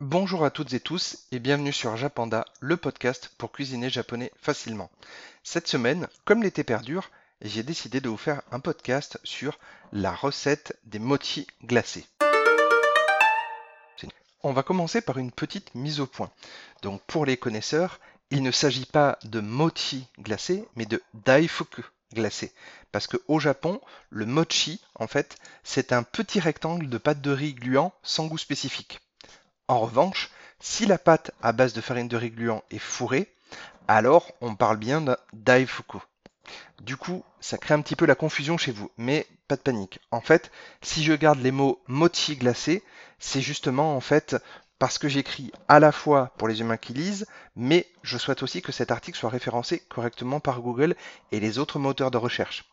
Bonjour à toutes et tous et bienvenue sur Japanda, le podcast pour cuisiner japonais facilement. Cette semaine, comme l'été perdure, j'ai décidé de vous faire un podcast sur la recette des mochi glacés. On va commencer par une petite mise au point. Donc pour les connaisseurs, il ne s'agit pas de mochi glacé, mais de daifuku glacé. Parce qu'au Japon, le mochi, en fait, c'est un petit rectangle de pâte de riz gluant sans goût spécifique. En revanche, si la pâte à base de farine de riz est fourrée, alors on parle bien daifuku. Du coup, ça crée un petit peu la confusion chez vous, mais pas de panique. En fait, si je garde les mots mochi glacé, c'est justement en fait parce que j'écris à la fois pour les humains qui lisent, mais je souhaite aussi que cet article soit référencé correctement par Google et les autres moteurs de recherche.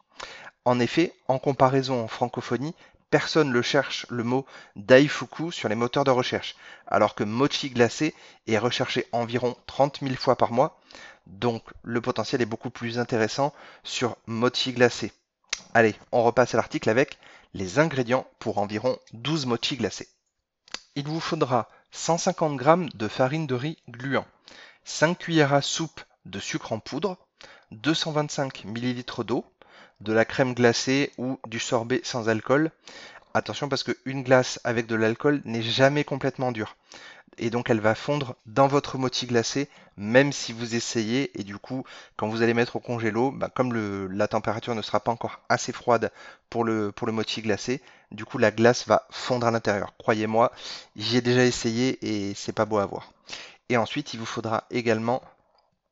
En effet, en comparaison en francophonie, personne ne cherche le mot Daifuku sur les moteurs de recherche, alors que mochi glacé est recherché environ 30 000 fois par mois, donc le potentiel est beaucoup plus intéressant sur mochi glacé. Allez, on repasse à l'article avec les ingrédients pour environ 12 mochi glacés. Il vous faudra 150 g de farine de riz gluant, 5 cuillères à soupe de sucre en poudre, 225 ml d'eau, de la crème glacée ou du sorbet sans alcool. Attention parce qu'une glace avec de l'alcool n'est jamais complètement dure. Et donc elle va fondre dans votre mochi glacé même si vous essayez. Et du coup, quand vous allez mettre au congélo, bah, comme la température ne sera pas encore assez froide pour le, pour le glacé, du coup la glace va fondre à l'intérieur. Croyez-moi, j'y ai déjà essayé et c'est pas beau à voir. Et ensuite, il vous faudra également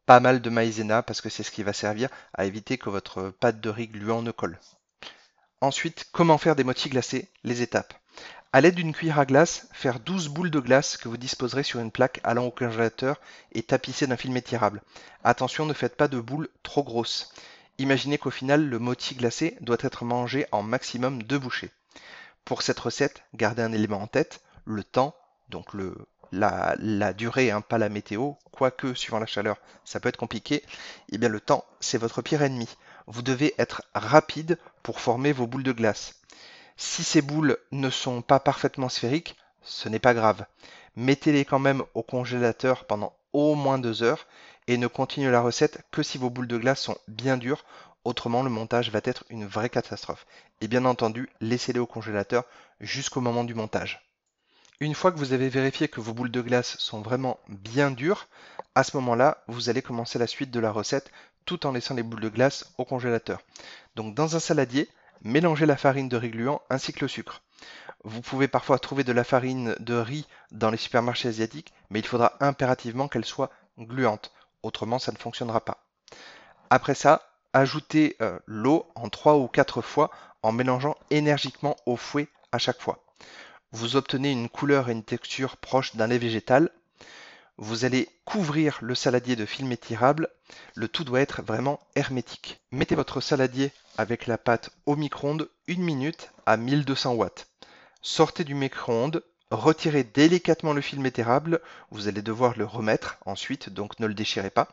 pas mal de maïzena parce que c'est ce qui va servir à éviter que votre pâte de riz gluant ne colle. Ensuite, comment faire des mochi glacés? Les étapes. A l'aide d'une cuillère à glace, faire 12 boules de glace que vous disposerez sur une plaque allant au congélateur et tapisser d'un film étirable. Attention, ne faites pas de boules trop grosses. Imaginez qu'au final, le mochi glacé doit être mangé en maximum deux bouchées. Pour cette recette, gardez un élément en tête, le temps, donc le, la, durée, hein, pas la météo, quoique suivant la chaleur, ça peut être compliqué, eh bien le temps, c'est votre pire ennemi. Vous devez être rapide pour former vos boules de glace. Si ces boules ne sont pas parfaitement sphériques, ce n'est pas grave. Mettez-les quand même au congélateur pendant au moins deux heures et ne continuez la recette que si vos boules de glace sont bien dures, autrement le montage va être une vraie catastrophe. Et bien entendu, laissez-les au congélateur jusqu'au moment du montage. Une fois que vous avez vérifié que vos boules de glace sont vraiment bien dures, à ce moment-là, vous allez commencer la suite de la recette tout en laissant les boules de glace au congélateur. Donc dans un saladier, mélangez la farine de riz gluant ainsi que le sucre. Vous pouvez parfois trouver de la farine de riz dans les supermarchés asiatiques, mais il faudra impérativement qu'elle soit gluante, autrement ça ne fonctionnera pas. Après ça, ajoutez euh, l'eau en 3 ou 4 fois en mélangeant énergiquement au fouet à chaque fois vous obtenez une couleur et une texture proche d'un lait végétal. Vous allez couvrir le saladier de film étirable. Le tout doit être vraiment hermétique. Mettez votre saladier avec la pâte au micro-ondes une minute à 1200 watts. Sortez du micro-ondes, retirez délicatement le film étirable. Vous allez devoir le remettre ensuite, donc ne le déchirez pas.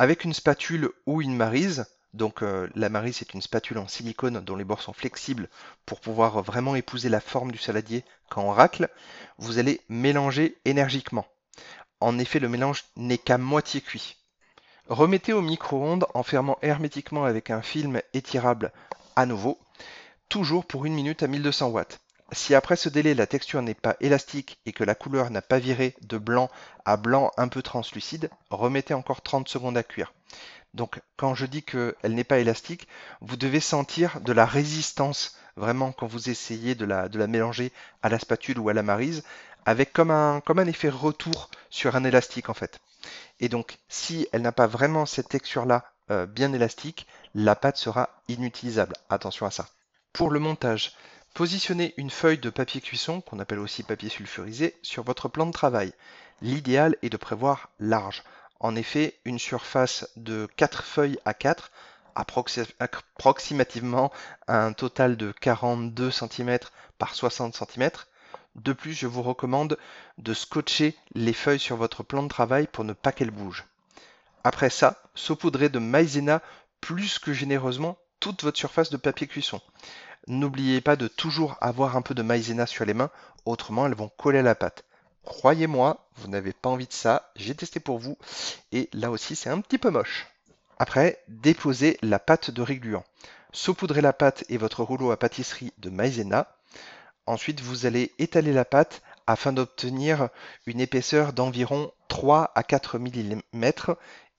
Avec une spatule ou une marise, donc euh, la Marie, c'est une spatule en silicone dont les bords sont flexibles pour pouvoir vraiment épouser la forme du saladier quand on racle. Vous allez mélanger énergiquement. En effet, le mélange n'est qu'à moitié cuit. Remettez au micro-ondes en fermant hermétiquement avec un film étirable à nouveau, toujours pour une minute à 1200 watts. Si après ce délai la texture n'est pas élastique et que la couleur n'a pas viré de blanc à blanc un peu translucide, remettez encore 30 secondes à cuire. Donc quand je dis qu'elle n'est pas élastique, vous devez sentir de la résistance vraiment quand vous essayez de la, de la mélanger à la spatule ou à la marise, avec comme un, comme un effet retour sur un élastique en fait. Et donc si elle n'a pas vraiment cette texture-là euh, bien élastique, la pâte sera inutilisable. Attention à ça. Pour le montage, positionnez une feuille de papier cuisson, qu'on appelle aussi papier sulfurisé, sur votre plan de travail. L'idéal est de prévoir large. En effet, une surface de 4 feuilles à 4, approximativement un total de 42 cm par 60 cm. De plus, je vous recommande de scotcher les feuilles sur votre plan de travail pour ne pas qu'elles bougent. Après ça, saupoudrez de maïzena plus que généreusement toute votre surface de papier cuisson. N'oubliez pas de toujours avoir un peu de maïzena sur les mains, autrement elles vont coller à la pâte. Croyez-moi, vous n'avez pas envie de ça. J'ai testé pour vous et là aussi c'est un petit peu moche. Après, déposez la pâte de régluant. Saupoudrez la pâte et votre rouleau à pâtisserie de maïzena. Ensuite, vous allez étaler la pâte afin d'obtenir une épaisseur d'environ 3 à 4 mm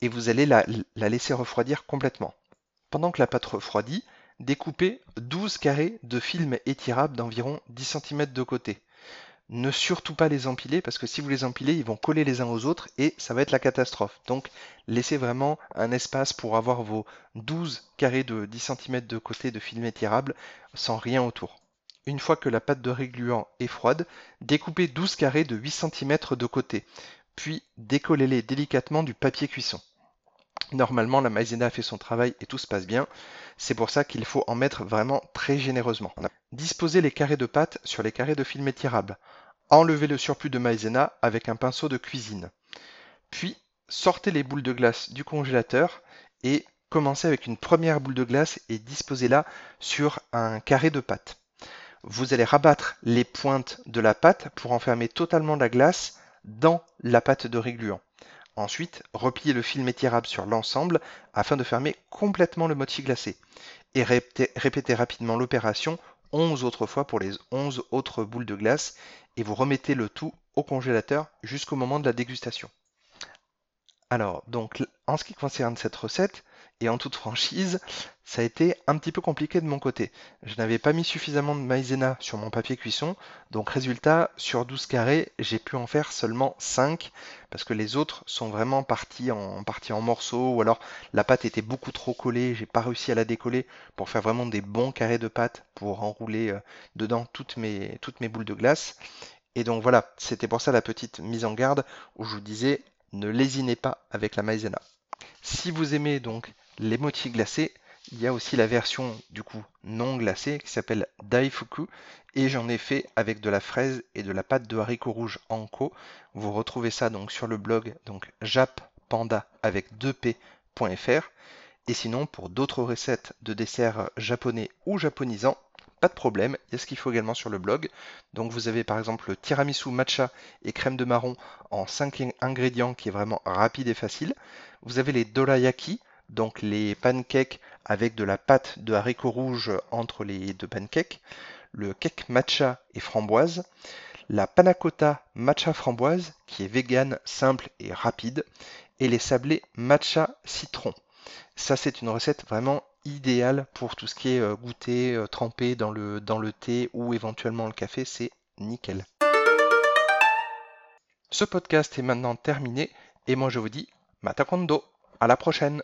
et vous allez la, la, laisser refroidir complètement. Pendant que la pâte refroidit, découpez 12 carrés de film étirable d'environ 10 cm de côté ne surtout pas les empiler parce que si vous les empilez, ils vont coller les uns aux autres et ça va être la catastrophe. Donc laissez vraiment un espace pour avoir vos 12 carrés de 10 cm de côté de film étirable sans rien autour. Une fois que la pâte de régluant est froide, découpez 12 carrés de 8 cm de côté, puis décollez-les délicatement du papier cuisson. Normalement, la maïzena fait son travail et tout se passe bien. C'est pour ça qu'il faut en mettre vraiment très généreusement. Disposez les carrés de pâte sur les carrés de film étirable. Enlevez le surplus de maïzena avec un pinceau de cuisine. Puis, sortez les boules de glace du congélateur et commencez avec une première boule de glace et disposez-la sur un carré de pâte. Vous allez rabattre les pointes de la pâte pour enfermer totalement la glace dans la pâte de régluant. Ensuite, repliez le film étirable sur l'ensemble afin de fermer complètement le mochi glacé. Et répétez, rapidement l'opération 11 autres fois pour les 11 autres boules de glace et vous remettez le tout au congélateur jusqu'au moment de la dégustation. Alors, donc, en ce qui concerne cette recette, et en toute franchise, ça a été un petit peu compliqué de mon côté. Je n'avais pas mis suffisamment de maïzena sur mon papier cuisson, donc résultat, sur 12 carrés, j'ai pu en faire seulement 5, parce que les autres sont vraiment partis en, morceaux, ou alors la pâte était beaucoup trop collée, j'ai pas réussi à la décoller pour faire vraiment des bons carrés de pâte pour enrouler euh, dedans toutes mes, boules de glace. Et donc voilà, c'était pour ça la petite mise en garde où je vous disais ne lésinez pas avec la maïzena. Si vous aimez donc les mochi glacés, il y a aussi la version du coup non glacée qui s'appelle Daifuku et j'en ai fait avec de la fraise et de la pâte de haricots rouges Anko. Vous retrouvez ça donc sur le blog donc jappanda avec 2p.fr et sinon pour d'autres recettes de desserts japonais ou japonisants, pas de problème, il y a ce qu'il faut également sur le blog. Donc vous avez par exemple le tiramisu matcha et crème de marron en 5 ingrédients qui est vraiment rapide et facile. Vous avez les dorayaki donc les pancakes avec de la pâte de haricots rouges entre les deux pancakes, le cake matcha et framboise, la panna cotta matcha framboise qui est vegan, simple et rapide, et les sablés matcha citron. Ça c'est une recette vraiment idéale pour tout ce qui est euh, goûter, euh, trempé dans le, dans le thé ou éventuellement le café, c'est nickel. Ce podcast est maintenant terminé et moi je vous dis matakondo, à la prochaine